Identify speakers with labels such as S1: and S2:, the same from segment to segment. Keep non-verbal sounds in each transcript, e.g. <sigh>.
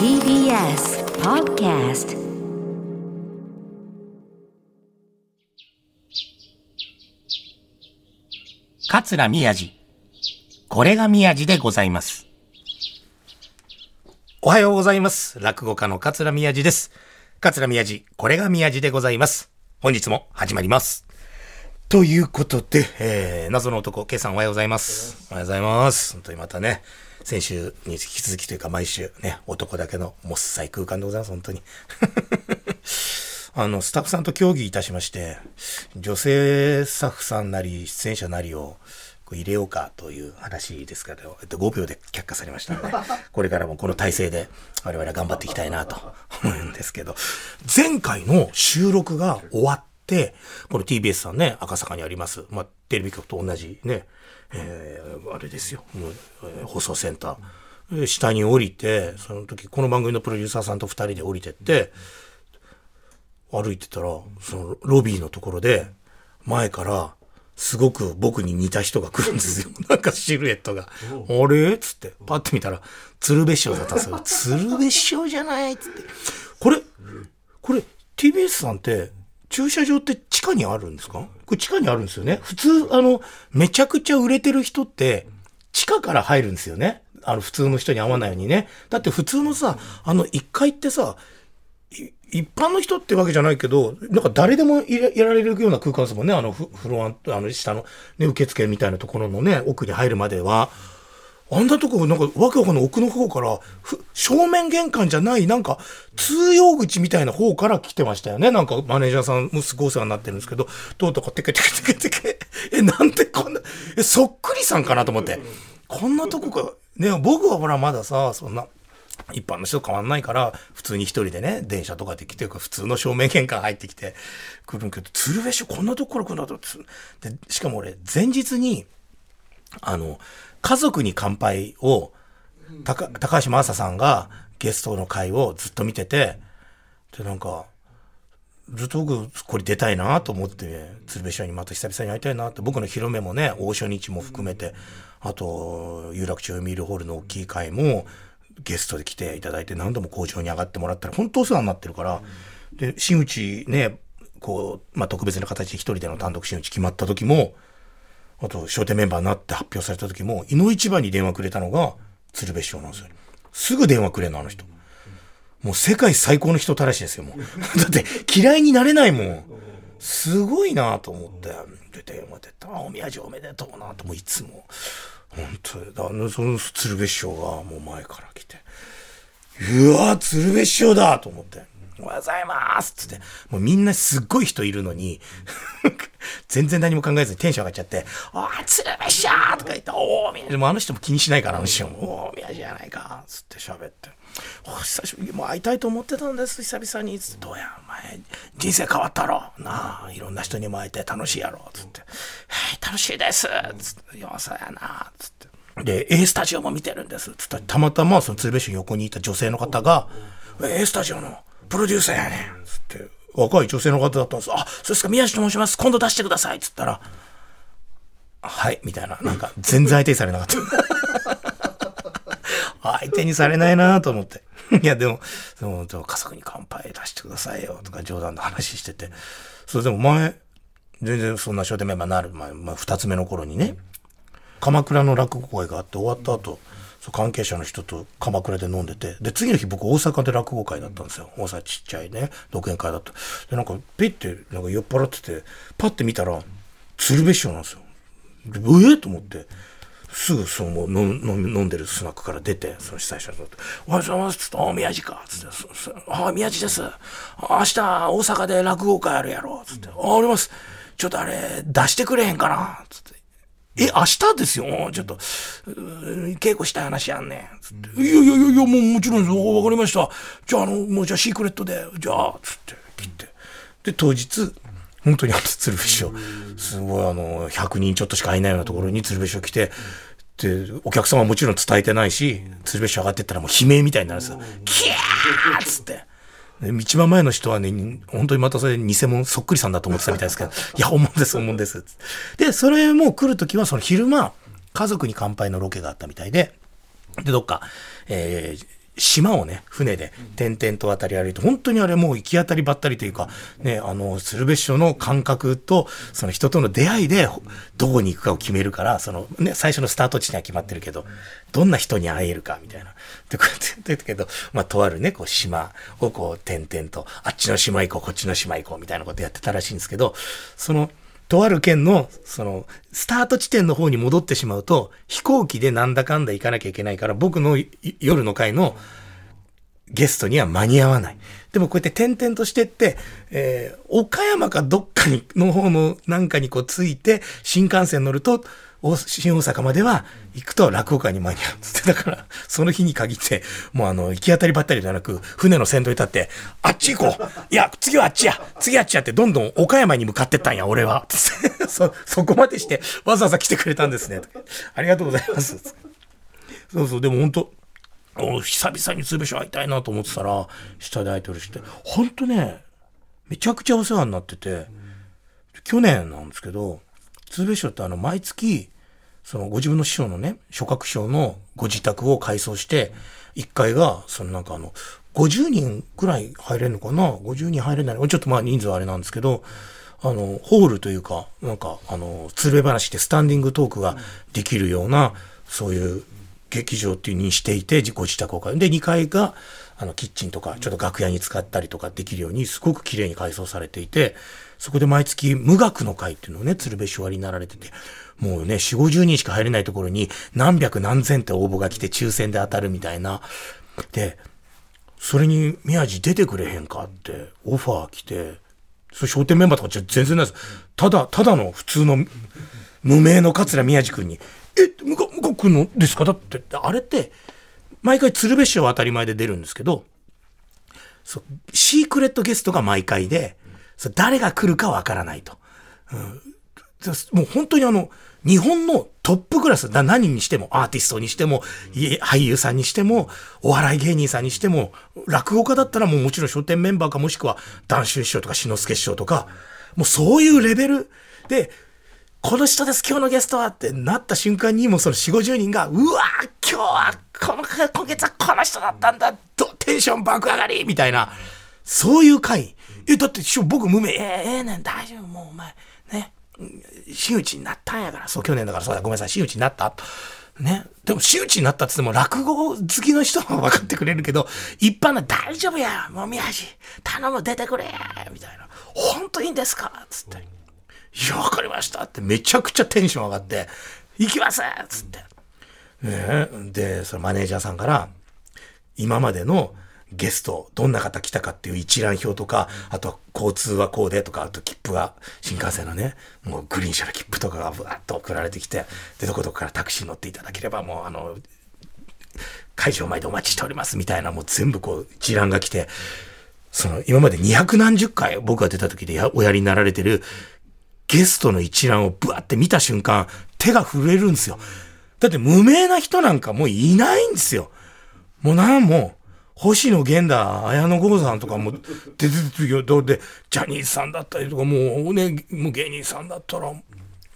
S1: TBS Podcast
S2: 桂宮治。これが宮治でございます。おはようございます。落語家の桂宮治です。桂宮治、これが宮治でございます。本日も始まります。ということで、えー、謎の男、ケイさんおはようございます。おはようございます。本当にまたね、先週に引き続きというか毎週ね、男だけのもっさい空間でございます、本当に。<laughs> あの、スタッフさんと協議いたしまして、女性スタッフさんなり、出演者なりを入れようかという話ですけど、えっと、5秒で却下されましたので、<laughs> これからもこの体制で我々は頑張っていきたいなと思うんですけど、前回の収録が終わって、この TBS さんね、赤坂にあります、まあ、テレビ局と同じね、えーあれですよ、えー放送センター。で下に降りて、その時、この番組のプロデューサーさんと二人で降りてって、歩いてたら、そのロビーのところで、前から、すごく僕に似た人が来るんですよ。<laughs> なんかシルエットが。あれ？つって、パッて見たら、鶴瓶師匠だったんですよ。<laughs> 鶴瓶師匠じゃない？つって。これ、これ、TBS さんって、駐車場って地下にあるんですか？これ地下にあるんですよね。普通、あの、めちゃくちゃ売れてる人って、地下から入るんですよね。あの、普通の人に会わないようにね。だって普通のさ、あの、1階ってさ、一般の人ってわけじゃないけど、なんか誰でもいられるような空間ですもんね。あのフフロア、あの下のね、受付みたいなところのね、奥に入るまでは。あんなとこ、なんかわけわかんない奥の方から、正面玄関じゃない、なんか通用口みたいな方から来てましたよね。なんかマネージャーさんもすごいお世話になってるんですけど、どうとかテケテケテケテケ。え、なんでこんな、え、そっくりさんかなと思って。こんなとこか、ね、僕はほらまださ、そんな、一般の人と変わんないから、普通に一人でね、電車とかで来て、普通の正面玄関入ってきて、来るけど、鶴瓶師匠こんなとこから来るんだと。で、しかも俺、前日に、あの、家族に乾杯を、高橋真麻さんがゲストの会をずっと見てて、で、なんか、ずっと僕、これ出たいなと思って、鶴瓶師匠にまた久々に会いたいなって、僕の広めもね、大初日も含めて、あと、有楽町ミールホールの大きい会も、ゲストで来ていただいて、何度も工場に上がってもらったら、本当お世話になってるから、で、真打ちね、こう、まあ、特別な形で一人での単独真打ち決まった時も、あと、商店メンバーになって発表された時も、井の一番に電話くれたのが、鶴瓶師匠なんですよ。すぐ電話くれんの、あの人。もう世界最高の人たらしですよ、もう。<laughs> だって、嫌いになれないもん。すごいなと思って。で、電話出た。あ、お宮治おめでとうなと、もういつも。本当に。あの、その鶴瓶師匠がもう前から来て。うわ鶴瓶師匠だと思って。おはようございますつって。もうみんなすっごい人いるのに、<laughs> 全然何も考えずにテンション上がっちゃって、おー、鶴瓶師匠とか言って、おー、宮治。でもあの人も気にしないから、あの人も。おー、宮治じゃないかつって喋って。お久しぶり、もう会いたいと思ってたんです、久々に。つって、どうや、お前、人生変わったろ？なあ、いろんな人にも会えて楽しいやろ。つって、はい、楽しいです。つって、いや、そやな。つって。で、A スタジオも見てるんです。つった、たまたまその鶴瓶師匠横にいた女性の方が、A スタジオのプロデューサーやねん。つって、若い女性の方だったんです。あ、そうですか、宮治と申します。今度出してください。つったら、はい、みたいな。なんか、全然相手にされなかった。<laughs> 相手にされないなと思って。いや、でも、その、家族に乾杯出してくださいよ、とか冗談の話してて。それでも前、全然そんな商店メンバーになる前、まあ、二つ目の頃にね、鎌倉の落語会があって終わった後、関係者の人と鎌倉で飲んでて、で、次の日僕大阪で落語会だったんですよ。大阪ちっちゃいね、独演会だった。で、なんか、ピッて、なんか酔っ払ってて、パッて見たら、鶴瓶師匠なんですよ。でええと思って、すぐそのもう飲ん飲飲んでるスナックから出て、その主催者と、おはようございますつって、ああ、宮治かつって、そそあ、宮治です。あ明日大阪で落語会あるやろつって、あ、あります。ちょっとあれ、出してくれへんかなつって。え、明日ですよ。ちょっと、稽古したい話やんねん。つって。いやいやいやいや、もうもちろんです。わかりました。じゃあ、あの、もうじゃあシークレットで、じゃあ、つって切って。で、当日、本当にあの鶴瓶師匠、すごいあの、100人ちょっとしかいないようなところに鶴瓶師匠来て、で、お客様もちろん伝えてないし、鶴瓶師匠上がってったらもう悲鳴みたいになるんですよ。キャーつって。で一番前の人はね、本当にまたそれ偽物そっくりさんだと思ってたみたいですけど、<laughs> いや、本物です、本物です。で、それも来るときは、その昼間、家族に乾杯のロケがあったみたいで、で、どっか、えー島をね、船で点々と渡り歩いて、本当にあれもう行き当たりばったりというか、ね、あの、鶴瓶師匠の感覚と、その人との出会いで、どこに行くかを決めるから、そのね、最初のスタート地には決まってるけど、どんな人に会えるか、みたいな。で、こうやって言ってたけど、まあ、とあるね、こう、島をこう、点々と、あっちの島行こう、こっちの島行こう、みたいなことやってたらしいんですけど、その、とある県の、その、スタート地点の方に戻ってしまうと、飛行機でなんだかんだ行かなきゃいけないから、僕の夜の会のゲストには間に合わない。でもこうやって点々としてって、えー、岡山かどっかに、の方のなんかにこうついて、新幹線乗ると、新大阪までは行くと落語会に間に合うっつって、だから、その日に限って、もうあの、行き当たりばったりではなく、船の先頭に立って、あっち行こういや、次はあっちや次はあっちやって、どんどん岡山に向かってったんや、俺は。そ、そこまでして、わざわざ来てくれたんですね。ありがとうございます。そうそう、でも本当久々に鶴瓶師匠会いたいなと思ってたら、下で会いてるして、ほんとね、めちゃくちゃお世話になってて、去年なんですけど、鶴瓶師匠ってあの、毎月、そのご自分の師匠のね、諸閣師匠のご自宅を改装して、1階が、そのなんかあの、50人くらい入れるのかな ?50 人入れない。ちょっとまあ人数はあれなんですけど、あの、ホールというか、なんか、あの、鶴瓶話でスタンディングトークができるような、そういう劇場っていうにしていて、ご自宅を買う。で、2階が、あの、キッチンとか、ちょっと楽屋に使ったりとかできるように、すごく綺麗に改装されていて、そこで毎月無学の会っていうのをね、鶴瓶師匠になられてて、もうね、4、50人しか入れないところに何百何千って応募が来て抽選で当たるみたいな。で、それに宮地出てくれへんかってオファー来て、それ商店メンバーとかじゃ全然ないです。ただ、ただの普通の無名の桂宮治君に、え、向こう、向こう来るのですか？だって、あれって、毎回鶴瓶師匠は当たり前で出るんですけど、そうシークレットゲストが毎回で、誰が来るかわからないと。うん、もう本当にあの、日本のトップクラス、何にしても、アーティストにしても、俳優さんにしても、お笑い芸人さんにしても、落語家だったらもうもちろん書店メンバーかもしくは、談春師匠とか志の輔師匠とか、もうそういうレベルで、この人です、今日のゲストはってなった瞬間に、もうその4、50人が、うわ今日は、この、今月はこの人だったんだ、テンション爆上がりみたいな、そういう回。え、だって、僕無名、えー、えー、ねん、大丈夫、もうお前、ね、真打ちになったんやから、そう、去年だからそうだ、ごめんなさい、真打ちになったね。でも、真打ちになったって言っても、落語好きの人は分かってくれるけど、一般の大丈夫や、もう宮治、頼む、出てくれみたいな。本当いいんですか？つって。いや、わかりましたってめちゃくちゃテンション上がって、行きますつって。ねで、そのマネージャーさんから、今までのゲスト、どんな方来たかっていう一覧表とか、あと交通はこうでとか、あと切符が、新幹線のね、もうグリーン車の切符とかがぶわっと送られてきて、で、どこどこからタクシー乗っていただければ、もうあの、会場前でお待ちしておりますみたいな、もう全部こう一覧が来て、その、今まで二百何十回僕が出た時でおやりになられてるゲストの一覧をブワって見た瞬間、手が震えるんですよ。だって無名な人なんかもういないんですよ。もうなんも、星野源だ、綾野剛さんとかも出てるよ。どうで、ジャニーズさんだったりとか、もうね、もう芸人さんだったら、も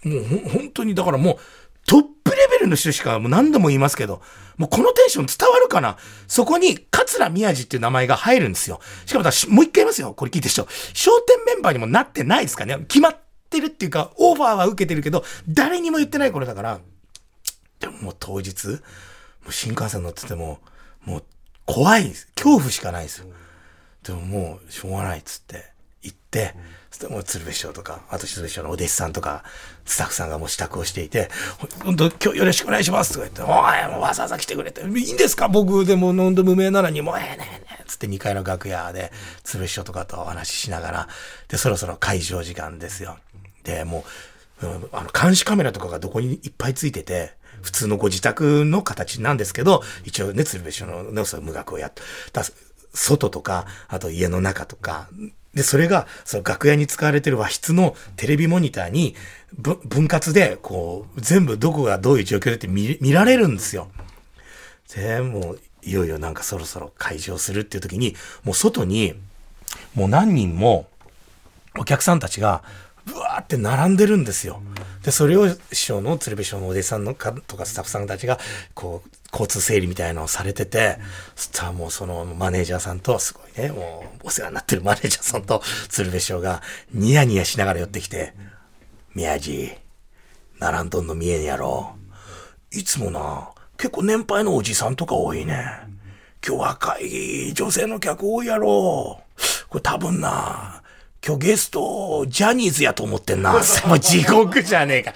S2: う本当に、だからもう、トップレベルの人しかもう何度も言いますけど、もうこのテンション伝わるかな？そこに、桂宮治っていう名前が入るんですよ。しかももう一回言いますよ。これ聞いてる人。商店メンバーにもなってないですかね？決まってるっていうか、オファーは受けてるけど、誰にも言ってない頃だから、でももう当日、もう新幹線乗ってても、もう怖いんです恐怖しかないですよ。でももう、しょうがないっつって、行って、そてもう鶴瓶師匠とか、あと鶴瓶師匠のお弟子さんとか、スタッフさんがもう支度をしていて、本当今日よろしくお願いしますとか言って、おい、もうわざわざ来てくれて、いいんですか？僕でも飲んで無名なのに、もうええねえねえ、つって2階の楽屋で、鶴瓶師匠とかとお話ししながら、で、そろそろ会場時間ですよ。で、もう、あの、監視カメラとかがどこにいっぱいついてて、普通のご自宅の形なんですけど、一応ね、鶴瓶師匠のね、その無学をやった。外とか、あと家の中とか、で、それが、その楽屋に使われてる和室のテレビモニターに、分割で、こう、全部どこがどういう状況でって見見られるんですよ。で、もう、いよいよなんかそろそろ開場するっていう時に、もう外に、もう何人も、お客さんたちが、ブワーって並んでるんですよ。で、それを師匠の鶴瓶師匠のお弟子さんのかとかスタッフさんたちが、こう、交通整理みたいなのをされてて、そしたらもうそのマネージャーさんと、すごいね、もうお世話になってるマネージャーさんと鶴瓶師匠がニヤニヤしながら寄ってきて、宮地、並んどんの見えんやろ。いつもな、結構年配のおじさんとか多いね。今日若い女性の客多いやろ。これ多分な、今日ゲスト、ジャニーズやと思ってんな。<laughs> もう地獄じゃねえか。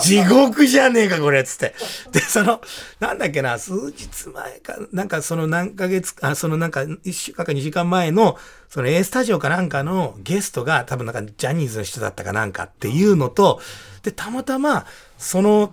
S2: 地獄じゃねえか、これ、つって。で、その、なんだっけな、数日前か、なんかその何ヶ月、あ、そのなんか一週間か二時間前の、その A スタジオかなんかのゲストが多分なんかジャニーズの人だったかなんかっていうのと、で、たまたま、その、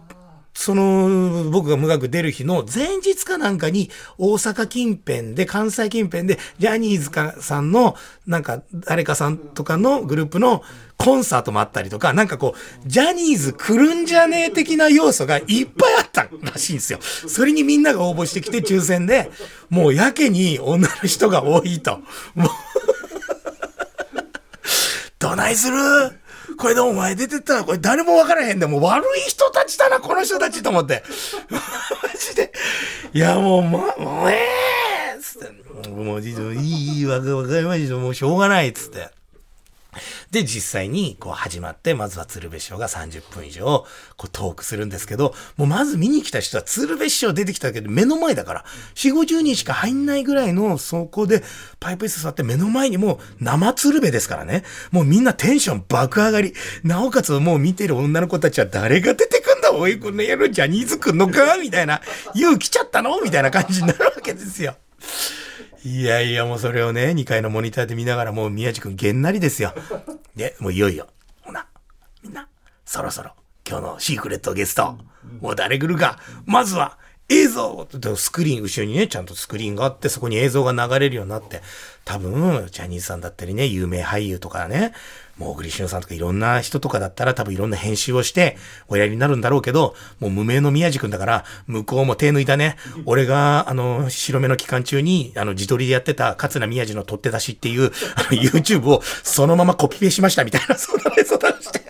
S2: その、僕が無学出る日の前日かなんかに、大阪近辺で、関西近辺で、ジャニーズかさんの、なんか、誰かさんとかのグループのコンサートもあったりとか、なんかこう、ジャニーズ来るんじゃねえ的な要素がいっぱいあったらしいんですよ。それにみんなが応募してきて抽選で、もうやけに女の人が多いと。もう <laughs> どないする？これでお前出てったら、これ誰も分からへんで、もう悪い人たちだな、この人たちと思って。<laughs> マジで。いや、もう、ま、もう、ええー、つって。もう、いい、いい、わかりました。もうしょうがない、つって。で、実際にこう始まって、まずは鶴瓶師匠が30分以上こうトークするんですけど、もうまず見に来た人は鶴瓶師匠出てきたけど目の前だから、4、50人しか入んないぐらいのそこでパイプ椅子座って目の前にもう生鶴瓶ですからね。もうみんなテンション爆上がり。なおかつもう見てる女の子たちは誰が出てくんだおい、この野郎ジャニーズくんのかみたいな。勇気ちゃったの？みたいな感じになるわけですよ。いやいや、もうそれをね、2階のモニターで見ながら、もう宮地君げんなりですよ。で、<laughs> もういよいよ、ほな、みんな、そろそろ、今日のシークレットゲスト、もう誰来るか、まずは、映像スクリーン、後ろにね、ちゃんとスクリーンがあって、そこに映像が流れるようになって、多分、ジャニーズさんだったりね、有名俳優とかね、もう小栗旬さんとかいろんな人とかだったら多分いろんな編集をしておやりになるんだろうけど、もう無名の宮地君だから、向こうも手抜いたね。俺が、あの、白目の期間中に、あの、自撮りでやってた桂宮治の取って出しっていう、あの、YouTube をそのままコピペしましたみたいな、そんな映像出して。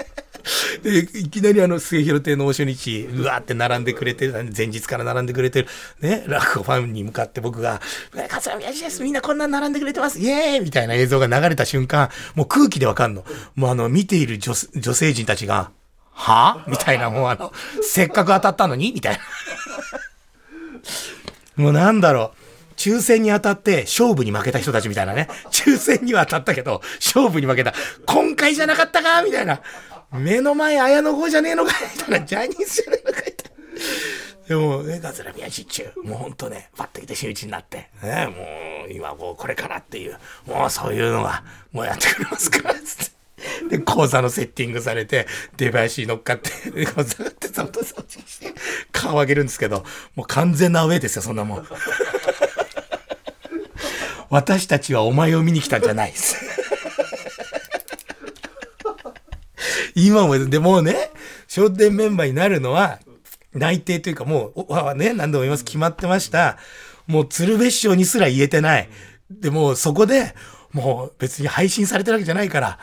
S2: で、いきなりあの、末広亭の大初日、うわーって並んでくれてる、前日から並んでくれてる、ね、落語ファンに向かって僕が、桂宮治です、みんなこんな並んでくれてます、イエーイみたいな映像が流れた瞬間、もう空気でわかんの。もうあの、見ている女女性陣たちが、は？みたいな、もうあの、せっかく当たったのに？みたいな。もうなんだろう。抽選に当たって勝負に負けた人たちみたいなね。抽選には当たったけど、勝負に負けた。今回じゃなかったか？みたいな。目の前綾野剛じゃねえのかみたいな。<laughs> ジャニーズじゃねえのかみたいな。でも、ね、桂宮治中、もうほんとね、パッと来て真打ちになって、ね、もう、今もうこれからっていう、もうそういうのが、もうやってくれますから、つって。で、講座のセッティングされて、出囃子に乗っかって、講座ってざっと掃除して、顔上げるんですけど、もう完全なアウェイですよ、そんなもん。<laughs> 私たちはお前を見に来たんじゃないです。今も、でもね、笑点メンバーになるのは、内定というかもう、はね、何度も言います、決まってました。もう鶴瓶師匠にすら言えてない。でもそこで、もう別に配信されてるわけじゃないから、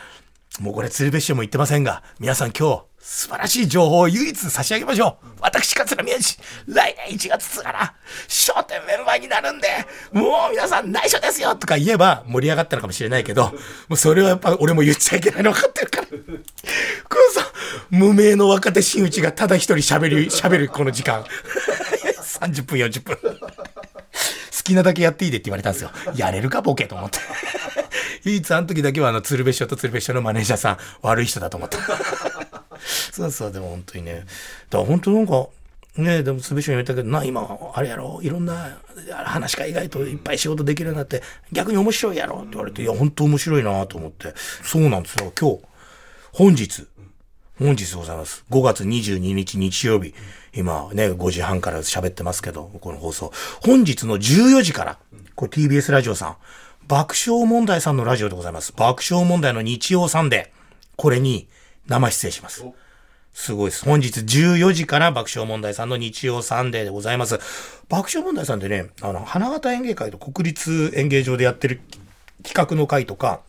S2: もうこれ鶴瓶師匠も言ってませんが、皆さん今日、素晴らしい情報を唯一差し上げましょう。私、桂宮治、来年1月2日から、商店メンバーになるんで、もう皆さん内緒ですよとか言えば盛り上がったのかもしれないけど、もうそれはやっぱ俺も言っちゃいけないの分かってるから。このさ、無名の若手真打ちがただ一人喋る、喋るこの時間。<laughs> 30分、40分。好きなだけやっていいでって言われたんですよ。やれるか、ボケと思って。<laughs> 唯一あの時だけはあの、鶴瓶師匠と鶴瓶師匠のマネージャーさん、悪い人だと思った。そうそう、でも本当にね。だから本当なんか、ねでも、すべしに言ったけど、な、今、あれやろ、いろんな話が意外といっぱい仕事できるようになって、逆に面白いやろって言われて、いや、本当面白いなと思って。そうなんですよ、今日、本日、本日ございます。5月22日日曜日。今ね、5時半から喋ってますけど、この放送。本日の14時から、これ TBS ラジオさん、爆笑問題さんのラジオでございます。爆笑問題の日曜サンデー。これに生出演します。すごいです。本日14時から爆笑問題さんの日曜サンデーでございます。爆笑問題さんでね、あの、花形演芸会と国立演芸場でやってる企画の会とか、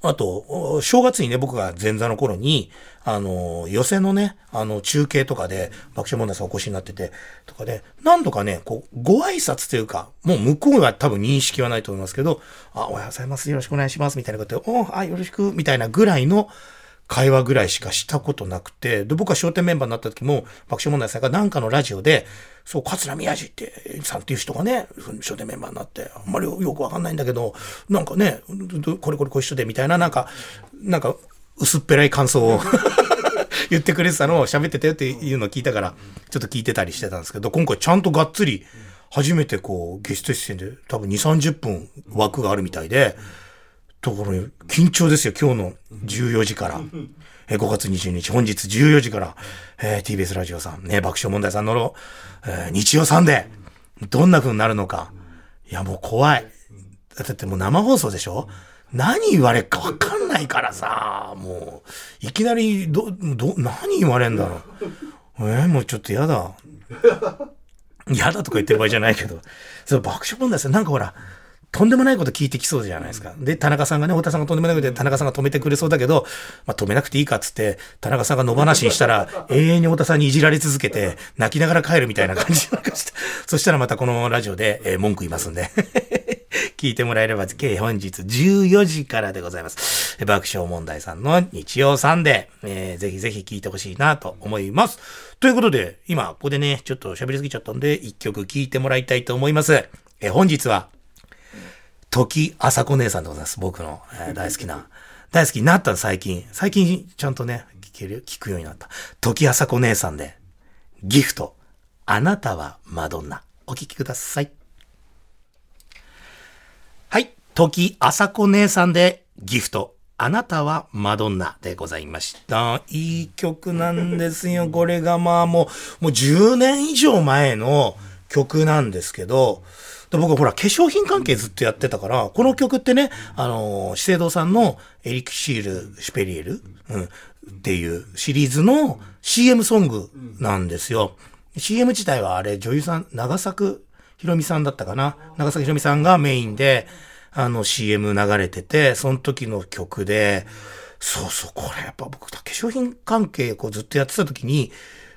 S2: あと、正月にね、僕が前座の頃に、あの、寄席のね、あの、中継とかで、爆笑問題さんお越しになってて、とかで、何度かね、こう、ご挨拶というか、もう向こうは多分認識はないと思いますけど、あ、おはようございます、よろしくお願いします、みたいなことで、おあ、よろしく、みたいなぐらいの、会話ぐらいしかしたことなくて、で、僕は笑点メンバーになった時も、爆笑問題さんがなんかのラジオで、そう、桂宮治って、さんっていう人がね、笑点メンバーになって、あんまりよくわかんないんだけど、なんかね、これこれこう一緒で、みたいな、なんか、なんか、薄っぺらい感想を <laughs> 言ってくれてたのを喋ってたよっていうのを聞いたから、ちょっと聞いてたりしてたんですけど、今回ちゃんとがっつり、初めてこう、ゲスト出演で多分2、30分枠があるみたいで、ところ、緊張ですよ、今日の14時から。え5月22日、本日14時から、えー、TBS ラジオさん、ね、爆笑問題さんの、えー、日曜さんで、どんな風になるのか。いや、もう怖い。だってもう生放送でしょ？何言われるかわかんないからさ、もう、いきなり、ど、ど、何言われんだろう。えー、もうちょっと嫌だ。嫌だとか言ってる場合じゃないけど。そう、爆笑問題さん、なんかほら、とんでもないこと聞いてきそうじゃないですか。で、田中さんがね、太田さんがとんでもないことで、田中さんが止めてくれそうだけど、まあ、止めなくていいかっつって、田中さんが野放しにしたら、<laughs> 永遠に太田さんにいじられ続けて、泣きながら帰るみたいな感じなんかして、<laughs> そしたらまたこのラジオで、えー、文句言いますんで。<laughs> 聞いてもらえれば、計本日14時からでございます。爆笑問題さんの日曜サンデー、えー、ぜひぜひ聞いてほしいなと思います。ということで、今、ここでね、ちょっと喋りすぎちゃったんで、一曲聞いてもらいたいと思います。えー、本日は、時あさこ姉さんでございます。僕の、えー、大好きな。<laughs> 大好きになった最近。最近ちゃんとね、聞ける、聞くようになった。時あさこ姉さんで、ギフト。あなたはマドンナ。お聞きください。はい。時あさこ姉さんで、ギフト。あなたはマドンナでございました。いい曲なんですよ。<laughs> これがまあもう、もう10年以上前の曲なんですけど、で僕ほら、化粧品関係ずっとやってたから、この曲ってね、あの、資生堂さんのエリクシール・シュペリエル、うん、っていうシリーズの CM ソングなんですよ。CM 自体はあれ、女優さん、長作ひろみさんだったかな？長作ひろみさんがメインで、あの CM 流れてて、その時の曲で、そうそう、これやっぱ僕、化粧品関係こうずっとやってた時に、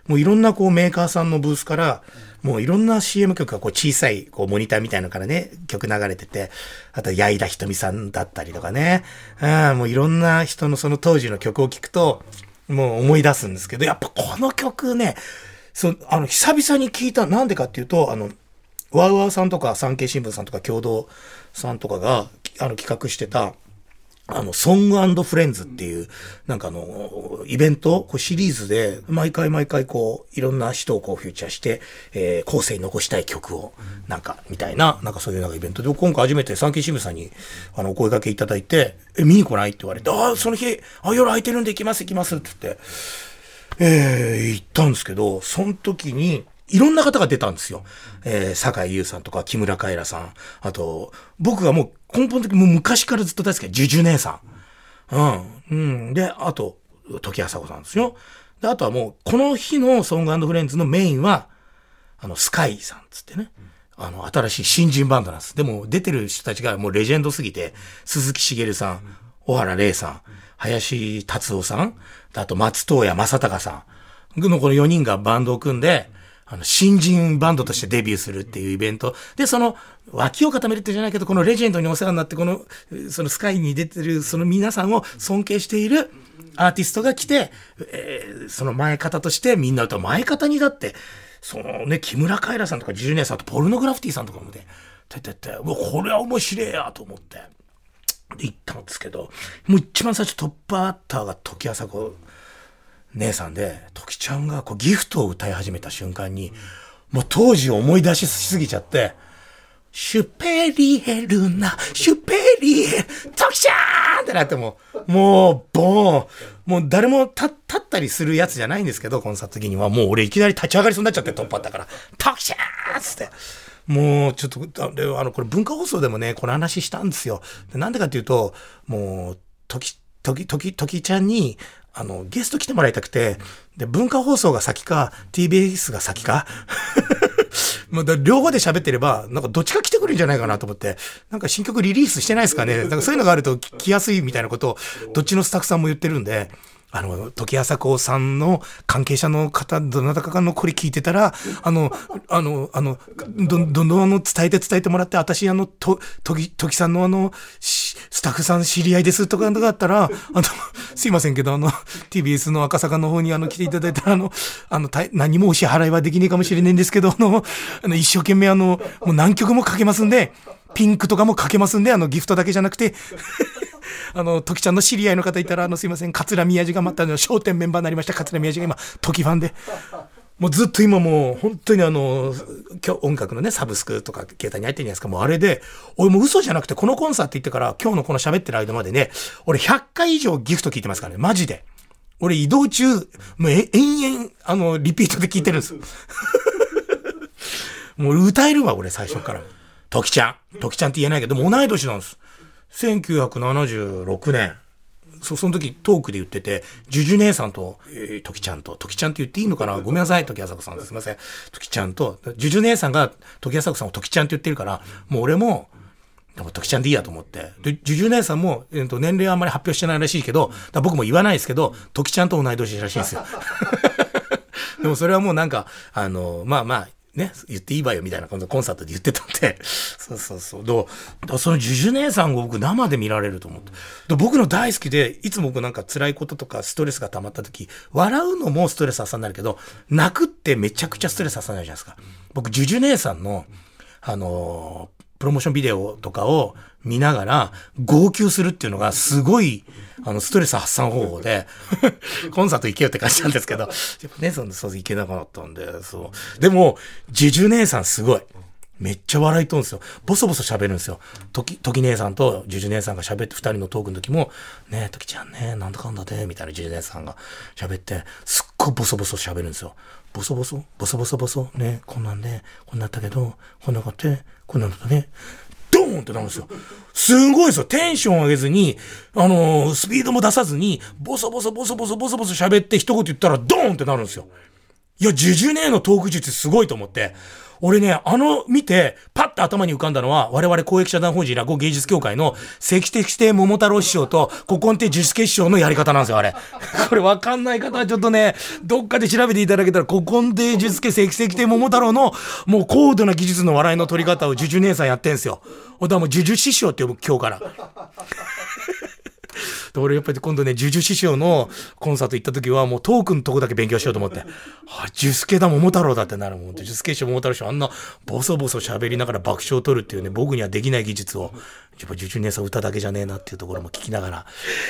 S2: もういろんなこうメーカーさんのブースから、もういろんな CM 曲がこう小さいこうモニターみたいなのからね、曲流れてて、あと、矢井田ひとみさんだったりとかね、うん、もういろんな人のその当時の曲を聴くと、もう思い出すんですけど、やっぱこの曲ね、そ、あの、久々に聞いた、なんでかっていうと、あの、ワウワウさんとか産経新聞さんとか共同さんとかが、あの、企画してた、あの、ソングフレンズっていう、なんかあの、イベント、こうシリーズで、毎回毎回こう、いろんな人をこうフューチャーして、えー、後世に残したい曲を、なんか、みたいな、なんかそういうなんかイベントで、今回初めて産経新聞さんに、あの、お声掛けいただいて、え、見に来ない？って言われて、ああ、その日、あ、夜空いてるんで行きます、行きますって言って、えー、行ったんですけど、その時に、いろんな方が出たんですよ。えー、坂井優さんとか木村カエラさん。あと、僕がもう根本的にもう昔からずっと大好きなジュジュ姉さん。うん。うん。で、あと、時朝子さんですよ。で、あとはもう、この日のソングフレンズのメインは、あの、スカイさんつってね。あの、新しい新人バンドなんです。でも、出てる人たちがもうレジェンドすぎて、鈴木茂さん、小原玲さん、林達夫さん、あと松任谷正隆さんのこの4人がバンドを組んで、あの、新人バンドとしてデビューするっていうイベント。で、その、脇を固めるってじゃないけど、このレジェンドにお世話になって、この、そのスカイに出てる、その皆さんを尊敬しているアーティストが来て、えー、その前方としてみんな歌う前方にだって、そのね、木村カエラさんとかジュニアさんとポルノグラフィティさんとかもね、ててて、うわ、これは面白いやと思って。で、行ったんですけど、もう一番最初トップバッターが時朝子姉さんで、時ちゃんがこうギフトを歌い始めた瞬間に、もう当時を思い出しすぎちゃって、シュペリエルな、シュペリエル、トキちゃんってなっても、もう、ボーン。もう誰も立ったりするやつじゃないんですけど、コンサート的には。もう俺いきなり立ち上がりそうになっちゃって、トップあったから、トキちゃんつって。もう、ちょっと、あの、これ文化放送でもね、この話したんですよ。なんでかっていうと、もう、時、時、時、時ちゃんに、あの、ゲスト来てもらいたくて、で、文化放送が先か、TBS が先か、<laughs> まあ、両方で喋ってれば、なんかどっちか来てくるんじゃないかなと思って、なんか新曲リリースしてないですかね？なんかそういうのがあると来やすいみたいなことを、どっちのスタッフさんも言ってるんで、あの、時朝子さんの関係者の方、どなたかのこれ聞いてたら、あの、あの、あの、ど、どんどんあの、伝えて伝えてもらって、私、あの、と、時、時さんのあの、スタッフさん知り合いですとかだったら、あの、すいませんけど、あの、TBS の赤坂の方にあの、来ていただいたら、あの、あの、何もお支払いはできねえかもしれないんですけど、あの、あの一生懸命あの、もう何曲もかけますんで、ピンクとかもかけますんで、あの、ギフトだけじゃなくて、あの、時ちゃんの知り合いの方いたら、あの、すいません、桂宮治がまた、の、商店メンバーになりました、桂宮治が今、時ファンで、もうずっと今もう、本当にあの、今日音楽のね、サブスクとか携帯に入ってるじゃないですか、もうあれで、俺もう嘘じゃなくて、このコンサート行ってから、今日のこの喋ってる間までね、俺100回以上ギフト聞いてますからね、マジで。俺移動中、もう延々、あの、リピートで聞いてるんです。<laughs> もう歌えるわ、俺最初から。時ちゃん。時ちゃんって言えないけど、でも同い年なんです。1976年。そ、その時トークで言ってて、ジュジュ姉さんと、えー、時ちゃんと、時ちゃんって言っていいのかな？ごめんなさい、時あさこさんすいません。時ちゃんと、ジュジュ姉さんが時あさこさんを時ちゃんって言ってるから、もう俺も、でも時ちゃんでいいやと思って。で、ジュジュ姉さんも、えー、と年齢はあんまり発表してないらしいけど、僕も言わないですけど、時ちゃんと同い年らしいんですよ。<laughs> でもそれはもうなんか、あの、まあまあ、ね、言っていいわよみたいなコンサートで言ってたんで、<laughs> そうそうそう。どうそのジュジュ姉さんを僕生で見られると思って。僕の大好きで、いつも僕なんか辛いこととかストレスが溜まった時、笑うのもストレス発散になるけど、泣くってめちゃくちゃストレス発散になるじゃないですか。僕、ジュジュ姉さんの、あの、プロモーションビデオとかを見ながら、号泣するっていうのがすごい、あの、ストレス発散方法で <laughs> コンサート行けよって感じなんですけど、やっぱね、その、そう行けなかったんで、そう。でも、ジュジュ姉さんすごい。めっちゃ笑いとんですよ。ボソボソ喋るんですよ。時、時姉さんとジュジュ姉さんが喋って二人のトークの時も、ねえ、時ちゃんね、なんだかんだで、みたいなジュジュ姉さんが喋って、すっごいボソボソ喋るんですよ。ボソボソ？ボソボソボソ？ね、こんなんで、こんなったけど、こんなかって、こんなんだとね、ドーンってなるんですよ。すごいですよ。テンション上げずに、あのー、スピードも出さずに、ボソボソボソボソボソボソ喋って一言言ったらドーンってなるんですよ。いや、ジュジュネーのトーク術すごいと思って。俺ね、あの、見て、パッと頭に浮かんだのは、我々公益社団法人落語芸術協会の、石的亭桃太郎師匠と、古今亭樹助師匠のやり方なんですよ、あれ。<laughs> これわかんない方はちょっとね、どっかで調べていただけたら、古今亭樹助石石亭桃太郎の、もう高度な技術の笑いの取り方をジュジュ姉さんやってんすよ。だからもうジュジュ師匠って呼ぶ、今日から。で、俺やっぱり今度ね、ジュジュ師匠のコンサート行った時はもうトークのとこだけ勉強しようと思って、あ、ジュスケだ桃太郎だってなるもん。ジュスケ師匠桃太郎師匠あんなボソボソ喋りながら爆笑を取るっていうね、僕にはできない技術を、やっぱジュジュ姉さん歌だけじゃねえなっていうところも聞きながら。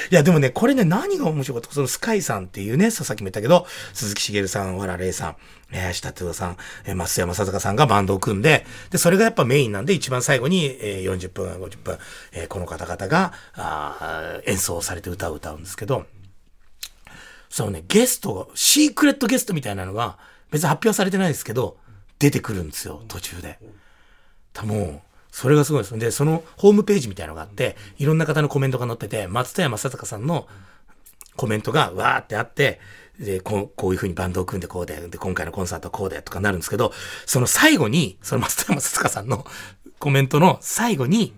S2: いや、でもね、これね、何が面白かったそのスカイさんっていうね、さっきも言ったけど、鈴木茂さん、わられいさん、えー、下手さん、えー、増山さ坂さんがバンドを組んで、で、それがやっぱメインなんで、一番最後に、えー、40分、50分、えー、この方々が、あ演奏されて歌を歌うんですけど、そのね、ゲスト、シークレットゲストみたいなのが、別に発表されてないですけど、出てくるんですよ、途中で。たも、それがすごいです。で、そのホームページみたいなのがあって、いろんな方のコメントが載ってて、松田山正隆さんのコメントがわーってあって、で、こうこういう風にバンドを組んでこうで、で、今回のコンサートこうでとかなるんですけど、その最後に、その松田山ささんのコメントの最後に、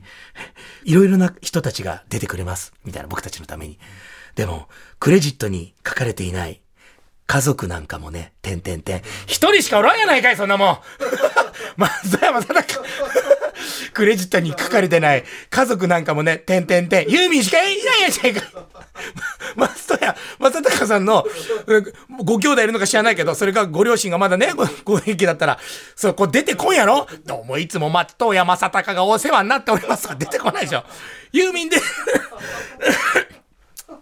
S2: いろいろな人たちが出てくれます。みたいな、僕たちのために。でも、クレジットに書かれていない家族なんかもね、てんてんてん。一人しかおらんやないかい、そんなもん。<laughs> 松田山さだか。クレジットに書かれてない家族なんかもね、てんてんてん。ユーミンしかいないやじゃいか。松戸屋、松高さんの、ご兄弟いるのか知らないけど、それがご両親がまだね、ご元気だったら、それこう出てこんやろ？どうもいつも松任谷正隆がお世話になっておりますが出てこないでしょ。ユーミンで <laughs>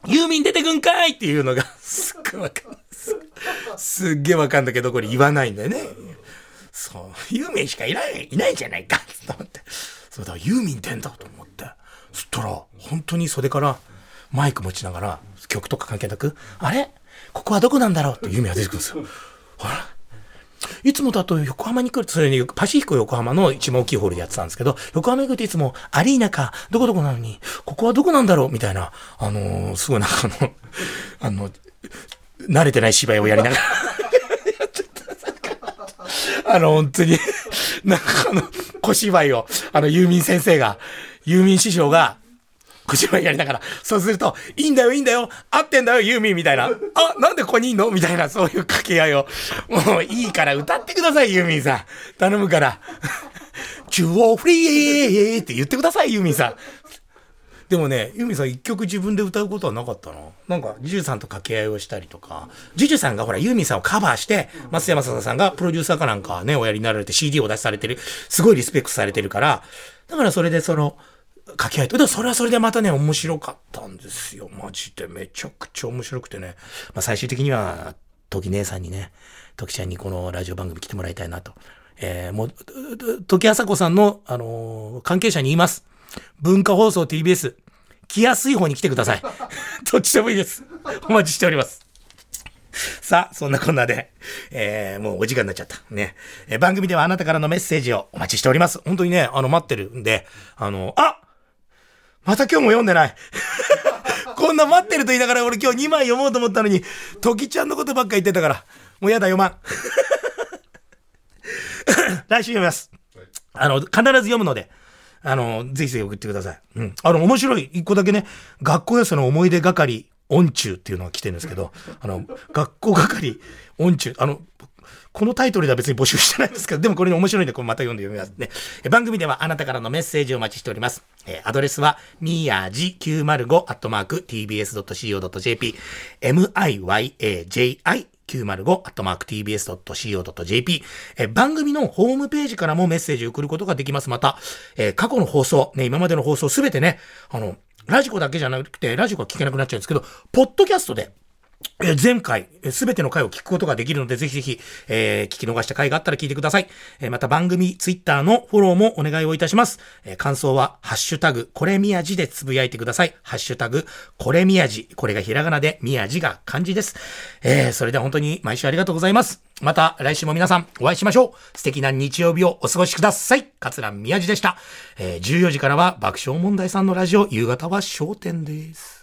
S2: ユーミン出てくんかいっていうのが、すっごいわかんない。すっげえわかんだけど、これ言わないんだよね。そう、ユーミンしかいない、いないじゃないかって思って。そうだ、ユーミン出んだと思って。そしたら、本当に袖からマイク持ちながら、曲とか関係なく、あれ？ここはどこなんだろう？ってユーミンが出てくるんですよ。ほら。いつもだと横浜に来る、それにパシフィコ横浜の一番大きいホールでやってたんですけど、横浜に来るといつもアリーナか、どこどこなのに、ここはどこなんだろう？みたいな、あのー、すごいなんかあの、あの、慣れてない芝居をやりながらあの、本当に <laughs> なんかあの、小芝居を、あの、ユーミン先生が、ユーミン師匠が、小芝居やりながら、そうすると、いいんだよ、いいんだよ、合ってんだよ、ユーミンみたいな。あ、なんでここにいんの？みたいな、そういう掛け合いを。もういいから歌ってください、ユーミンさん。頼むから。<laughs> 中央フリーって言ってください、ユーミンさん。でもね、ユーミさん一曲自分で歌うことはなかったな。なんか、ジュジュさんと掛け合いをしたりとか、ジュジュさんがほら、ユーミンさんをカバーして、松山ささんがプロデューサーかなんかね、おやりになられて CD を出しされてる、すごいリスペクトされてるから、だからそれでその、掛け合いと。でもそれはそれでまたね、面白かったんですよ。マジで。めちゃくちゃ面白くてね。まあ最終的には、時姉さんにね、時ちゃんにこのラジオ番組来てもらいたいなと。えー、もう、時あさこさんの、あのー、関係者に言います。文化放送 TBS、来やすい方に来てください。<laughs> どっちでもいいです。お待ちしております。さあ、そんなこんなで、えー、もうお時間になっちゃった。ね。えー、番組ではあなたからのメッセージをお待ちしております。本当にね、あの、待ってるんで、あの、あまた今日も読んでない。<laughs> こんな待ってると言いながら俺今日2枚読もうと思ったのに、時ちゃんのことばっか言ってたから、もうやだ読まん。<laughs> 来週読みます。あの、必ず読むので、あの、ぜひぜひ送ってください。うん。あの、面白い、一個だけね、学校やその思い出係、音中っていうのが来てるんですけど、あの、学校係、音中、あの、このタイトルでは別に募集してないんですけど、でもこれ面白いんで、これまた読んで読みますね。番組ではあなたからのメッセージをお待ちしております。えー、アドレスは、みやじ905アットマーク tbs.co.jp、miyaji 905-tbs.co.jp、え番組のホームページからもメッセージを送ることができます。また、え、過去の放送、ね、今までの放送すべてね、あの、ラジコだけじゃなくて、ラジコは聞けなくなっちゃうんですけど、ポッドキャストで、え前回、すべての回を聞くことができるので、ぜひぜひ、えー、聞き逃した回があったら聞いてください。えー、また番組、ツイッターのフォローもお願いをいたします。えー、感想は、ハッシュタグ、これみやじでつぶやいてください。ハッシュタグ、これみやじ。これがひらがなで、みやじが漢字です。えー、それでは本当に毎週ありがとうございます。また来週も皆さんお会いしましょう。素敵な日曜日をお過ごしください。桂宮治でした。えー、14時からは爆笑問題さんのラジオ、夕方は焦点です。